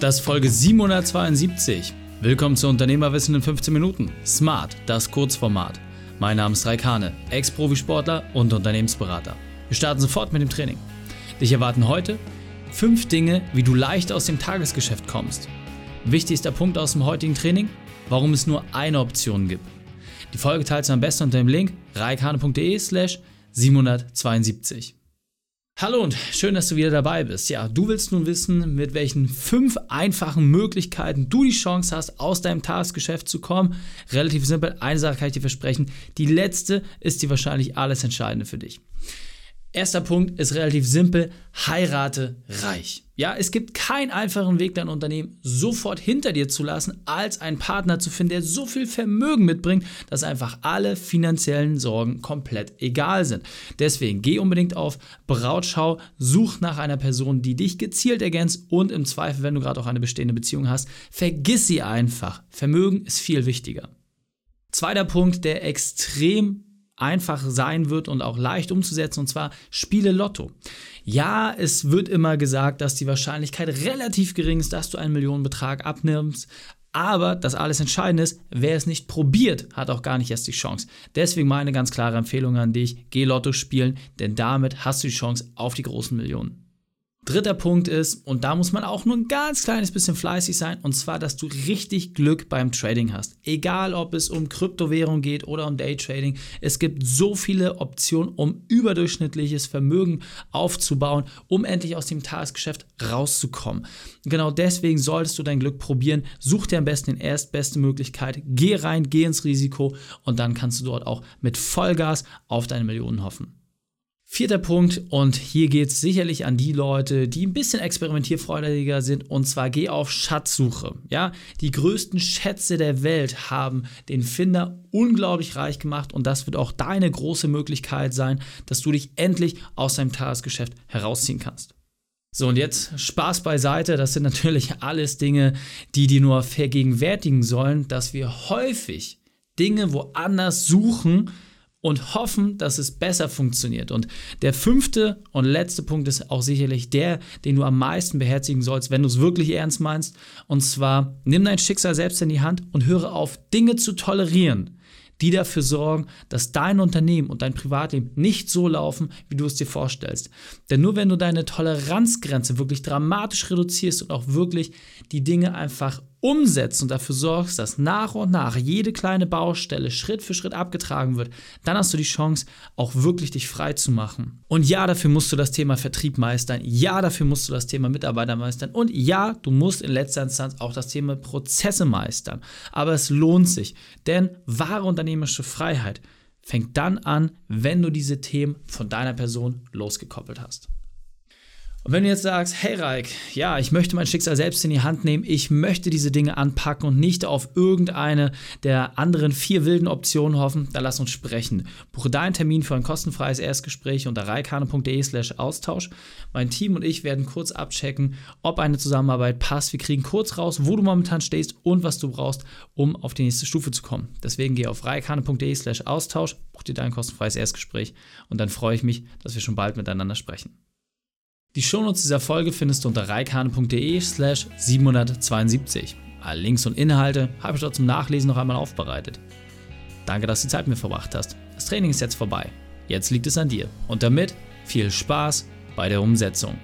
Das ist Folge 772. Willkommen zu Unternehmerwissen in 15 Minuten. Smart, das Kurzformat. Mein Name ist Raikane, Ex-Profisportler und Unternehmensberater. Wir starten sofort mit dem Training. Dich erwarten heute fünf Dinge, wie du leicht aus dem Tagesgeschäft kommst. Wichtigster Punkt aus dem heutigen Training, warum es nur eine Option gibt. Die Folge teilst du am besten unter dem Link reikane.de slash 772. Hallo und schön, dass du wieder dabei bist. Ja, du willst nun wissen, mit welchen fünf einfachen Möglichkeiten du die Chance hast, aus deinem Tagesgeschäft zu kommen. Relativ simpel, eine Sache kann ich dir versprechen. Die letzte ist die wahrscheinlich alles Entscheidende für dich. Erster Punkt ist relativ simpel, heirate reich. Ja, es gibt keinen einfachen Weg, dein Unternehmen sofort hinter dir zu lassen, als einen Partner zu finden, der so viel Vermögen mitbringt, dass einfach alle finanziellen Sorgen komplett egal sind. Deswegen geh unbedingt auf Brautschau, such nach einer Person, die dich gezielt ergänzt und im Zweifel, wenn du gerade auch eine bestehende Beziehung hast, vergiss sie einfach. Vermögen ist viel wichtiger. Zweiter Punkt, der extrem einfach sein wird und auch leicht umzusetzen, und zwar Spiele Lotto. Ja, es wird immer gesagt, dass die Wahrscheinlichkeit relativ gering ist, dass du einen Millionenbetrag abnimmst. Aber das alles Entscheidende ist, wer es nicht probiert, hat auch gar nicht erst die Chance. Deswegen meine ganz klare Empfehlung an dich, geh Lotto spielen, denn damit hast du die Chance auf die großen Millionen. Dritter Punkt ist, und da muss man auch nur ein ganz kleines bisschen fleißig sein, und zwar, dass du richtig Glück beim Trading hast. Egal, ob es um Kryptowährung geht oder um Daytrading, es gibt so viele Optionen, um überdurchschnittliches Vermögen aufzubauen, um endlich aus dem Tagesgeschäft rauszukommen. Genau deswegen solltest du dein Glück probieren. Such dir am besten die erstbeste Möglichkeit, geh rein, geh ins Risiko und dann kannst du dort auch mit Vollgas auf deine Millionen hoffen. Vierter Punkt, und hier geht es sicherlich an die Leute, die ein bisschen experimentierfreudiger sind, und zwar geh auf Schatzsuche. Ja, die größten Schätze der Welt haben den Finder unglaublich reich gemacht, und das wird auch deine große Möglichkeit sein, dass du dich endlich aus deinem Tagesgeschäft herausziehen kannst. So, und jetzt Spaß beiseite. Das sind natürlich alles Dinge, die dir nur vergegenwärtigen sollen, dass wir häufig Dinge woanders suchen, und hoffen, dass es besser funktioniert. Und der fünfte und letzte Punkt ist auch sicherlich der, den du am meisten beherzigen sollst, wenn du es wirklich ernst meinst. Und zwar, nimm dein Schicksal selbst in die Hand und höre auf, Dinge zu tolerieren, die dafür sorgen, dass dein Unternehmen und dein Privatleben nicht so laufen, wie du es dir vorstellst. Denn nur wenn du deine Toleranzgrenze wirklich dramatisch reduzierst und auch wirklich die Dinge einfach umsetzt und dafür sorgst, dass nach und nach jede kleine Baustelle Schritt für Schritt abgetragen wird, dann hast du die Chance, auch wirklich dich frei zu machen. Und ja, dafür musst du das Thema Vertrieb meistern. Ja, dafür musst du das Thema Mitarbeiter meistern. Und ja, du musst in letzter Instanz auch das Thema Prozesse meistern. Aber es lohnt sich, denn wahre unternehmerische Freiheit fängt dann an, wenn du diese Themen von deiner Person losgekoppelt hast. Und wenn du jetzt sagst, hey Raik, ja, ich möchte mein Schicksal selbst in die Hand nehmen, ich möchte diese Dinge anpacken und nicht auf irgendeine der anderen vier wilden Optionen hoffen, dann lass uns sprechen. Buche deinen Termin für ein kostenfreies Erstgespräch unter reikane.de slash Austausch. Mein Team und ich werden kurz abchecken, ob eine Zusammenarbeit passt. Wir kriegen kurz raus, wo du momentan stehst und was du brauchst, um auf die nächste Stufe zu kommen. Deswegen geh auf reikane.de slash Austausch, buch dir dein kostenfreies Erstgespräch und dann freue ich mich, dass wir schon bald miteinander sprechen. Die Shownotes dieser Folge findest du unter reikane.de slash 772. Alle Links und Inhalte habe ich dort zum Nachlesen noch einmal aufbereitet. Danke, dass du die Zeit mit mir verbracht hast. Das Training ist jetzt vorbei. Jetzt liegt es an dir. Und damit viel Spaß bei der Umsetzung.